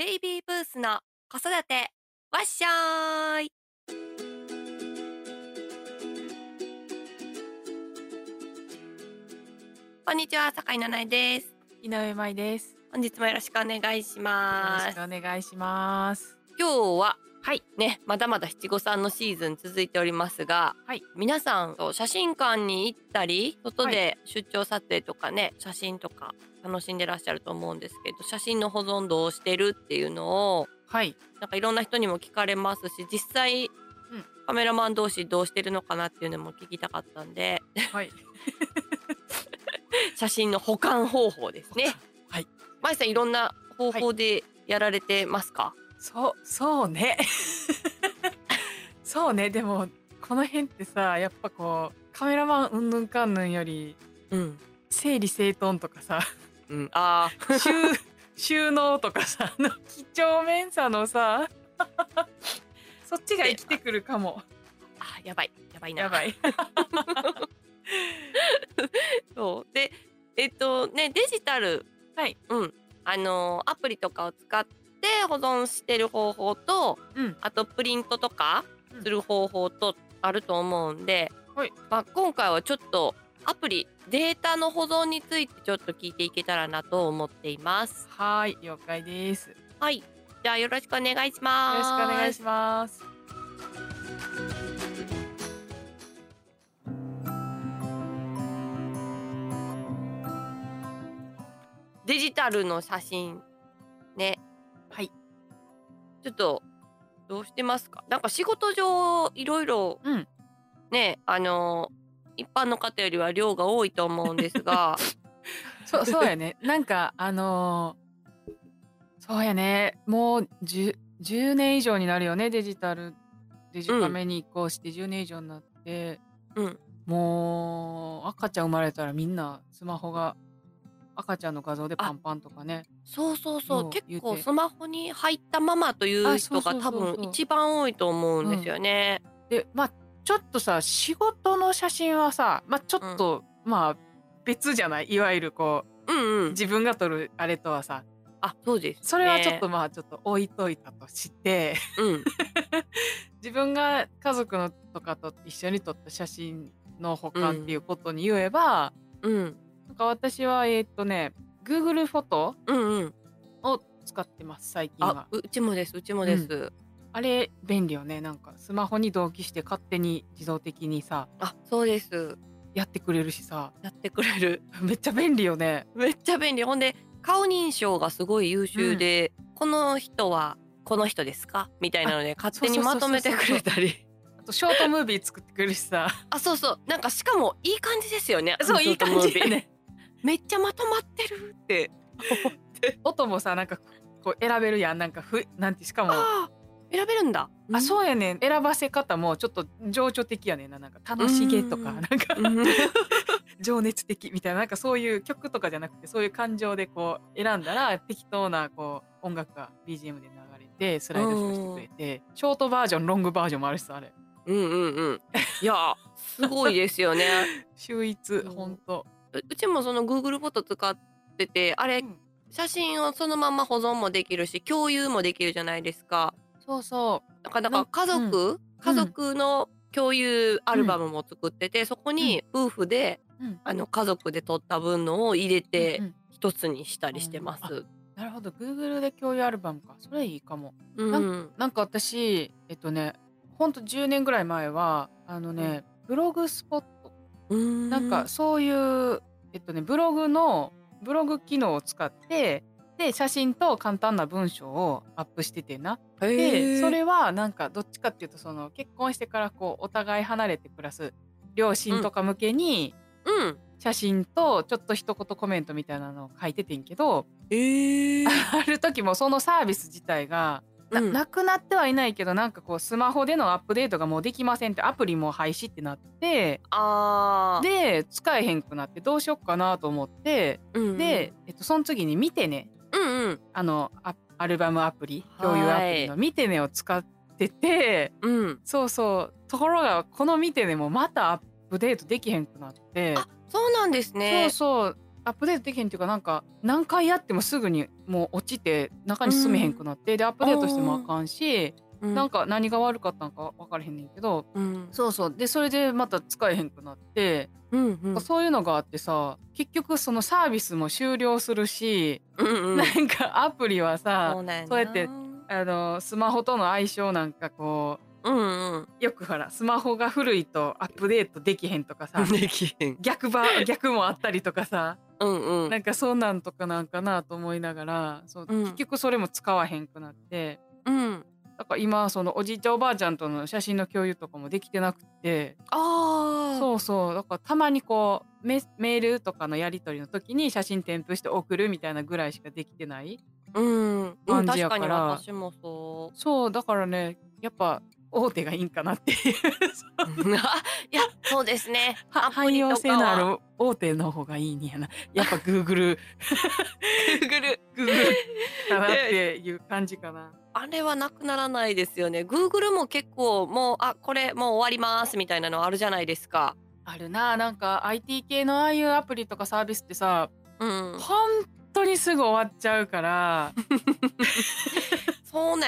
ベイビーブースの子育てわっしょーいこんにちは坂井奈々江です井上舞です。本日もよろしくお願いしよろますしくお願いします。今日ははい。ねまだまだ七五三のシーズン続いておりますが、はい皆さんと写真館に行ったり外で出張撮影とかね写真とか楽しんでらっしゃると思うんですけど写真の保存どうしてるっていうのをはい。なんかいろんな人にも聞かれますし実際、うんカメラマン同士どうしてるのかなっていうのも聞きたかったんではい。写真の保管方法ですね。はい。まいさんいろんな方法でやられてますか、そう、そうね。そうね。でも、この辺ってさ、やっぱこう、カメラマンうんぬんかんぬんより、うん、整理整頓とかさ、うん、ああ収 収納とかさ、あの几帳面さのさ、そっちが生きてくるかも。あやばいやばいな。やばい。そうでえっとねデジタル、はいうん、あのアプリとかを使って保存してる方法とうん。あとプリントとかうんする方法とあると思うんで、はいまあ、今回はちょっとアプリデータの保存についてちょっと聞いていけたらなと思っています。はい。了解です。よはいじゃあよろしくお願いします。ろしくお願いします。デジタルの写真ねはいちょっとどうしてますか？なんか仕事上いろいろうん。ねあの一般の方よりは量が多いと思うんですが そう、そうやね。なんか、あのーそうやね。もう 10, 10年以上になるよね。デジタル、デジカメに移行して10年以上になって。うんもう、赤ちゃん生まれたらみんなスマホが、赤ちゃんの画像でパンパンとかね。そうそうそう。結構スマホに入ったままという人が多分一番多いと思うんですよね。で、まあ、ちょっとさ、仕事の写真はさ、まあ、ちょっと、まあ、別じゃない？いわゆるこうんうう、ん。自分が撮るあれとはさ、あそうです、ね。それはちょっとまあ、ちょっと置いといたとして、うん。自分が家族のとかと一緒に撮った写真の保管っていうことに言えば、うん。なんか私はえーっとね Google フォトうんうん。を使ってます最近あはうちもですうちもです。あれ便利よね。なんかスマホに同期して勝手に自動的にさあそうです。やってくれるしさ。やってくれる。めっちゃ便利よね。めっちゃ便利。ほんで顔認証がすごい優秀で、この人はこの人ですか？みたいなので勝手にまとめてくれたり。あとショートムービー作ってくれるしさ。あそうそう。なんかしかもいい感じですよね。そういい感じやねめっちゃまとまってるって。音もさなんかこう選べるやん。なんかふなんてしかも。選べるんだ。あそうやねん。選ばせ方もちょっと情緒的やねんな。なんか楽しげとかうん。なんか。うん。情熱的みたいな。なんかそういう曲とかじゃなくてそういう感情でこう選んだら適当なこう音楽が BGM で流れてスライドショーしてくれてショートバージョンロングバージョンもあるしさあれ。うんうんうん。いやすごいですよね。秀逸うん。ほんとううちもその Google フォト使っててあれうん。写真をそのまま保存もできるし共有もできるじゃないですか。そうそだから家族、家族の共有アルバムも作ってて、そこに夫婦で、う、うん。あの家族で撮った分のを入れうてんうん。一つにしたりしてます。なるほど。Google で共有アルバムか。それいいかも。うん、なんか私えっとねほんと10年ぐらい前はあのね、ブログスポッなんかそういう、えっとね、ブログのブログ機能を使ってで写真と簡単な文章をアップしててな。へでーそれはなんかどっちかっていうとその結婚してからこうお互い離れて暮らす両親とか向けにうん。写真とちょっと一言コメントみたいなのを書いててんけど、え。ー ある時もそのサービス自体がな,、うん。なくなってはいないけどなんかこうスマホでのアップデートがもうできませんってアプリも廃止ってなってあー。で使えへんくなってどうしよっかなと思ってうんで、えっと、その次に見てね。うんうん。あのアアルバムアプリ共有アプリの見てねを使ってて、うん。そうそう。ところがこの見てねもまたアップデートできへんくなって、あそうなんですねそうそうアップデートできへんっていうかなんか何回やってもすぐにもう落ちて中に進めへんくなって、でアップデートしてもあかんし、うん。なんか何が悪かったのか分からへんねんけど。うん。そうそう。でそれでまた使えへんくなって、うんうん。そういうのがあってさ結局そのサービスも終了するし、うんうん。なんかアプリはさそうやってあのスマホとの相性なんかこうんうん。うよくほらスマホが古いとアップデートできへんとかさ できへん。逆ば逆もあったりとかさうんうん。なんかそうなんとかなんかなと思いながらそう、うん。結局それも使わへんくなって。うん。だから今そのおじいちゃんおばあちゃんとの写真の共有とかもできてなくて。ああそうそう。だからたまにこうメメールとかのやり取りの時に写真添付して送るみたいなぐらいしかできてないうん、うん、感じやから。私もそそう。だからねやっぱ大手がいいんかなっていうう。いやそうですね。汎用性のある大手の方がいいんやな。やっぱ Google Google Google かなっていう感じかな。あれはなくならないですよね。Google も結構もうあこれもう終わりますみたいなのあるじゃないですか。あるな。なんか IT 系のああいうアプリとかサービスってさうん。本当にすぐ終わっちゃうから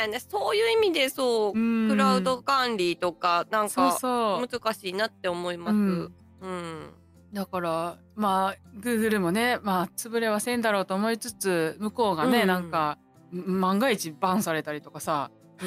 そうなんですそういう意味でそうククラウド管理とかなんそうかそう難しいなって思います。ううんん。うん。だからまあ Google もねまあ潰れはせんだろうと思いつつ向こうがね、うんなんかん万が一バンされたりとかさ い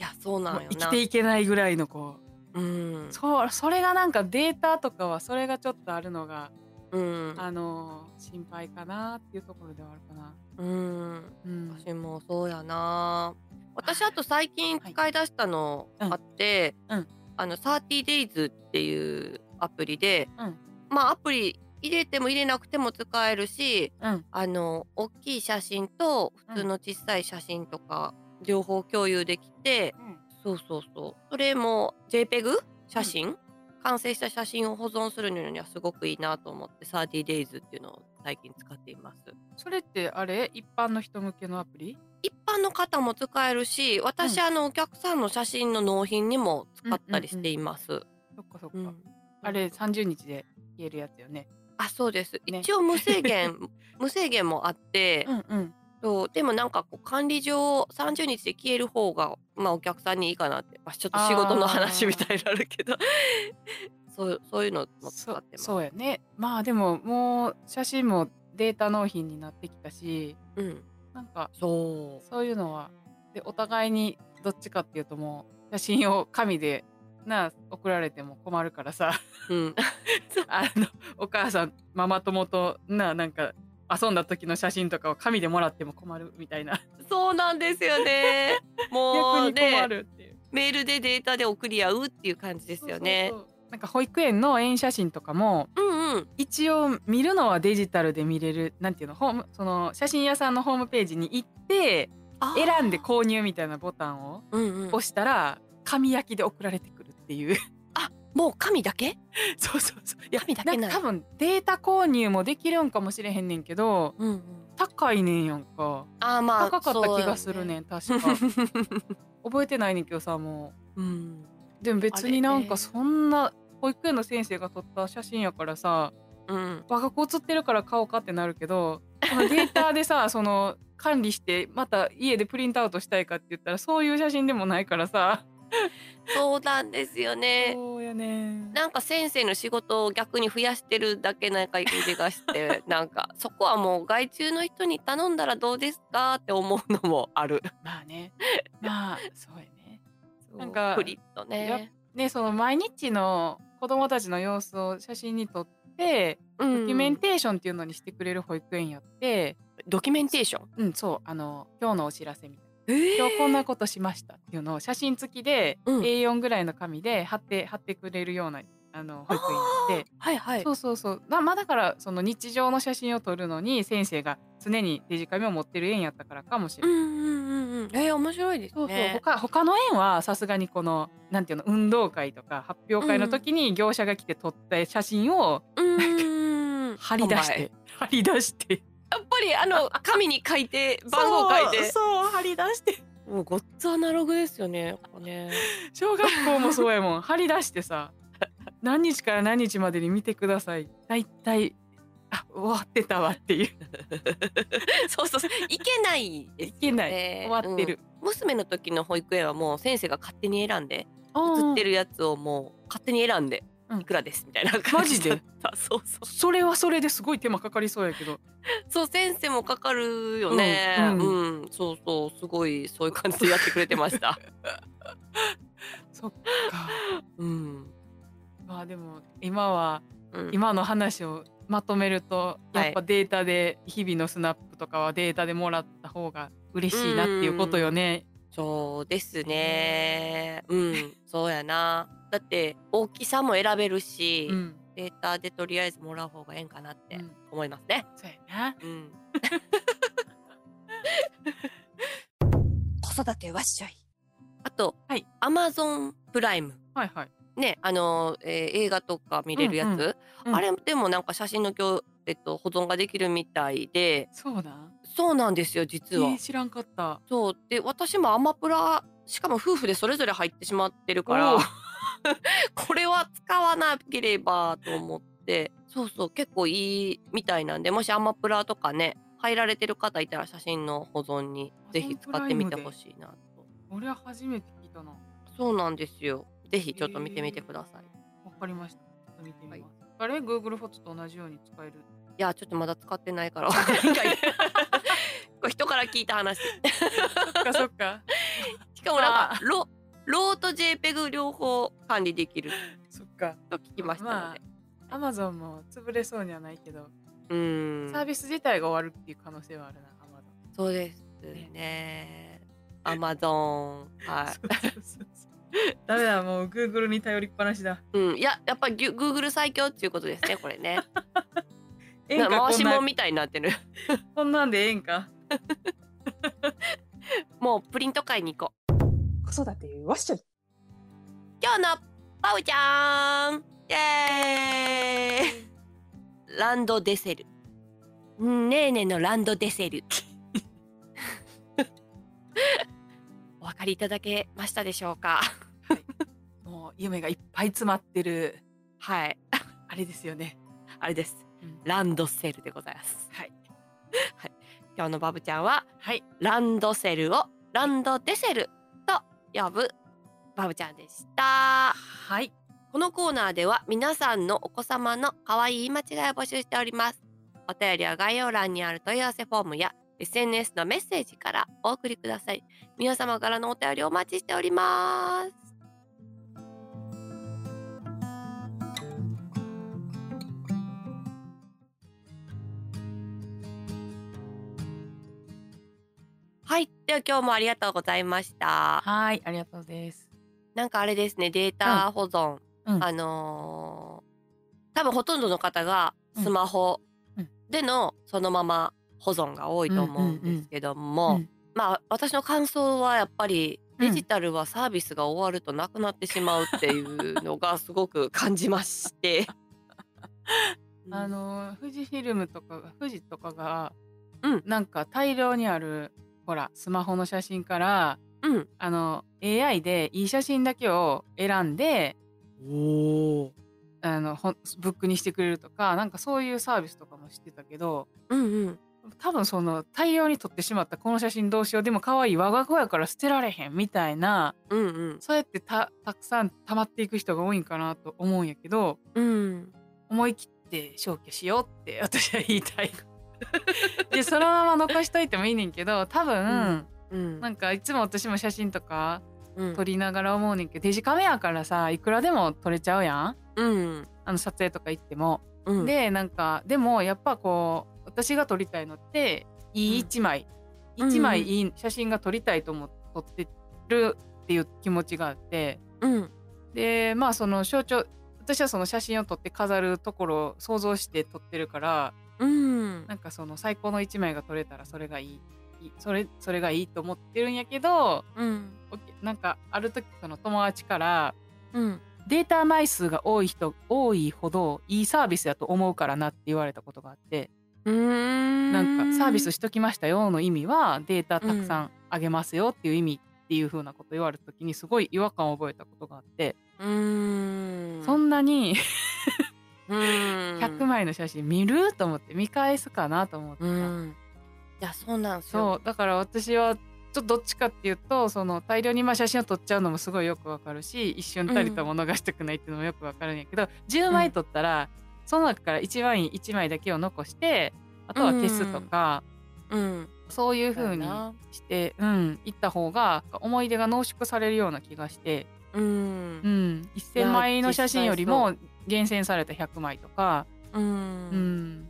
やそうなんよな。生きていけないぐらいのこうんう。そうそれがなんかデータとかはそれがちょっとあるのが、うん。あの心配かなっていうところではあるかな。うん。うん。私もそうやな。私あと最近使い出したのあって、うん。うんあの 30days っていうアプリで、うん。まあアプリ入れても入れなくても使えるし、うん。あの大きい写真と普通の小さい写真とか両方共有できて、そうそうそう。それも JPEG 写真、完成した写真を保存するのにはすごくいいなと思って 30days っていうのを最近使っています。それってあれ？一般の人向けのアプリ？一般の方も使えるし私、うん。あのお客さんの写真の納品にも使ったりしています。そっかそっか、うん。あれ30日で消えるやつよね。あそうです、ね。一応無制限 無制限もあって、うんうん。そうでもなんかこう管理上30日で消える方がまあお客さんにいいかなって、まあ、ちょっと仕事の話みたいになるけどそうそういうのも使そってます。そうやね。まあでももう写真もデータ納品になってきたし、うん、なんかそそういうのはでお互いにどっちかっていうともう写真を紙でな送られても困るからさう、うん、あのお母さんママ友とななんか遊んだ時の写真とかを紙でもらっても困るみたいなそうなんですよね。もうね。メールでデータで送り合うっていう感じですよね。そうそうそうなんか保育園の園写真とかもうんうん。一応見るのはデジタルで見れるなんていうのホームその写真屋さんのホームページに行って選んで購入みたいなボタンをうんうん、押したら紙焼きで送られてくるっていう。もう紙だけ？そうそうそう。いや紙だけ多分データ購入もできるんかもしれへんねんけどうんうん、高いねんやんか。あーまあ高かった気がするねん確か。覚えてないねんけどさもう。ん、うでも別になんかそんな保育園の先生が撮った写真やからさうん、我が子写ってるから買おうかってなるけどそのデータでさ その管理してまた家でプリントアウトしたいかって言ったらそういう写真でもないからさ。そうなんですよね。そうやねなんか先生の仕事を逆に増やしてるだけなんか感じがして なんかそこはもう外注の人に頼んだらどうですかって思うのもある。まあね。まあそうやねなんかプリッとね。ねその毎日の子供たちの様子を写真に撮ってドドキュメンテーションっていうのにしてくれる保育園やって、ドキュメンテーション？うん、そうあの今日のお知らせみたいな。え今日こんなことしましたっていうのを写真付きで、うん A4 ぐらいの紙で貼って貼ってくれるようなあの保育園で、はいはい。そうそうそうなまあだからその日常の写真を撮るのに先生が常にデジカメを持ってる園やったからかもしれない。うんうんうんうん。えー、面白いですそうそうね。他他の園はさすがにこのなんていうの運動会とか発表会の時に業者が来て撮った写真をうん。貼り出して貼り出してやっぱりあの紙に書いて番号書いて。そうそう貼り出してもうごっつアナログですよね。ね。小学校もそうやもん貼り出してさ何日から何日までに見てください。だいたいあ終わってたわっていう。そうそうそう。いけないですよね。いけない。終わってる、うん。娘の時の保育園はもう先生が勝手に選んでうん映ってるやつをもう勝手に選んでうん。いくらですみたいな感じ マジで？だったそうそう。それはそれですごい手間かかりそうやけど。そう先生もかかるよね。ううん。ん、そうそうすごいそういう感じでやってくれてました。そっか。うん、まあでも今はうん、今の話をまとめるとはい。やっぱデータで日々のスナップとかはデータでもらった方が嬉しいなっていうことよね。そうですね。うん。そうやな。だって大きさも選べるし、うん、データでとりあえずもらう方がええんかなってうん。思いますね。そうやな。うん。子育てわっしょい。あと、はい。アマゾンプライムはいはい。ねあの、えー映画とか見れるやつ、うん。うんうん。あれでもなんか写真のきょ、えっと、保存ができるみたいで。そうなん。そうなんですよ実は。えー知らんかった。そう。で私もアマプラしかも夫婦でそれぞれ入ってしまってるからおー。これは使わなければと思って。そうそう結構いいみたいなんでもしアマプラとかね入られてる方いたら写真の保存にぜひ使ってみてほしいなと。俺は初めて聞いたな。わそうなんですよぜひちょっと見てみてください、いかりました。ちょっと見てみます。あれ Google フォトと同じように使える？やちょっとまだ使ってないから これ人から聞いた話そっかそっか。しかもなんあかロローと JPEG 両方管理できるそっか。と聞きましたので、Amazon も潰れそうにはないけど、うーんサービス自体が終わるっていう可能性はあるな、Amazon。そうですね。アマゾン。はそうそうそうそう ダメだ、もう Google に頼りっぱなしだ。い。うん、いや、やっぱり Google 最強っていうことですね、これね。ええんか回しこんみたいになってる。こんな んでええんか？もうプリント買いに行こう。子育てわっしょい。今日のパウちゃんイエーイランドデセル。ねえねえのランドデセル。お分かりいただけましたでしょうか？もう夢がいっぱい詰まってる、はい。あれですよね。あれです。うんランドセルでございます。はい。今日のバブちゃんははい。ランドセルをランドデセルと呼ぶバブちゃんでした。はい。このコーナーでは皆さんのお子様の可愛い言い間違いを募集しております。お便りは概要欄にある問い合わせフォームや SNS のメッセージからお送りください。皆様からのお便りお待ちしております。はい。では今日もありがとうございました。はい。ありがとうです。なんかあれですね、データ保存。うんあのー多分ほとんどの方がうんスマホうんでのそのまま保存が多いと思うんですけども、うんまあ私の感想はやっぱりうんデジタルはサービスが終わるとなくなってしまうっていうのがすごく感じまして。あのー富士フィルムとかが富士とかが、うんなんか大量にあるほらスマホの写真からうん。あの AI でいい写真だけを選んでおお。あのブックにしてくれるとかなんかそういうサービスとかもしてたけどうんうん。多分その大量に撮ってしまったこの写真どうしようでも可愛い我が子やから捨てられへんみたいなうんうん。そうやってたたくさん溜まっていく人が多いんかなと思うんやけどうん。思い切って消去しようって私は言いたい。でそのまま残しといてもいいねんけど多分、うん。なんかいつも私も写真とかうん撮りながら思うねんけどデジカメやからさいくらでも撮れちゃうやんうん。あの撮影とか行っても。うん。でなんかでもやっぱこう私が撮りたいのっていい一枚、うん一枚いい写真が撮りたいと思って撮ってるっていう気持ちがあってうん。でまあその象徴私はその写真を撮って飾るところを想像して撮ってるからうん。なんかその最高の一枚が撮れたらそれがいいそれそれがいいと思ってるんやけどうん。なんかある時その友達からうん。データ枚数が多い人多いほどいいサービスだと思うからなって言われたことがあってうん。なんかサービスしときましたよの意味はデータたくさんあげますよっていう意味っていう風なこと言われた時にすごい違和感を覚えたことがあって、うん。そんなにうん100枚の写真見る？と思って見返すかなと思って、うん。いやそうなんですよ。そうだから私はちょっとどっちかっていうとその大量にまあ写真を撮っちゃうのもすごいよくわかるし一瞬たりとも逃したくないっていうのもよくわかるんやけど、10枚撮ったら、その中から一番いい1枚だけを残してあとは消すとか、うん。そういう風にして、うん、行った方が思い出が濃縮されるような気がして、うん。うん、1,000枚の写真よりも厳選された100枚とか、うん、うん、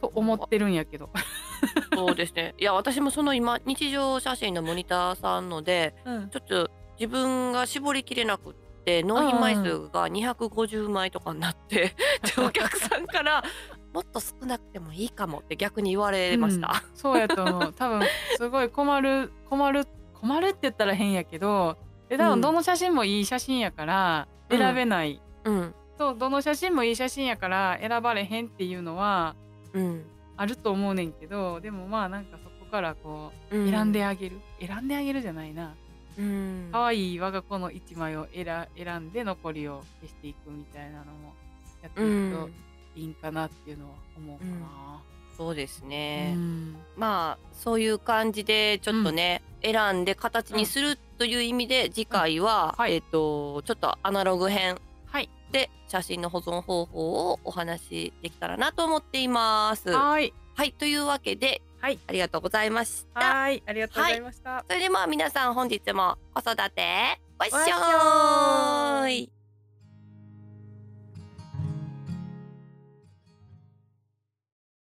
と思ってるんやけど。そうですね。いや私もその今日常写真のモニターさんのでうん。ちょっと自分が絞りきれなくって納品枚数が250枚とかになって、でお客さんから もっと少なくてもいいかもって逆に言われました。うん。そうやと思う。多分すごい困る困る困るって言ったら変やけどで多うん。分どの写真もいい写真やからうん。選べない、うんとどの写真もいい写真やから選ばれへんっていうのはうん。あると思うねんけどでもまあなんかそこからこうう選んであげる、選んであげるじゃないな。うん。可愛い我が子の一枚を選選んで残りを消していくみたいなのもやってういくとん。いいんかなっていうのは思うかな。そうですうね、ん。まあそういう感じでちょっとね、選んで形にするという意味で次回は、はい。えっ、とちょっとアナログ編はいで写真の保存方法をお話しできたらなと思っています。ははいいというわけで、はいありがとうございました。はいありがとうございました。それでは皆さん本日も子育てごっしょい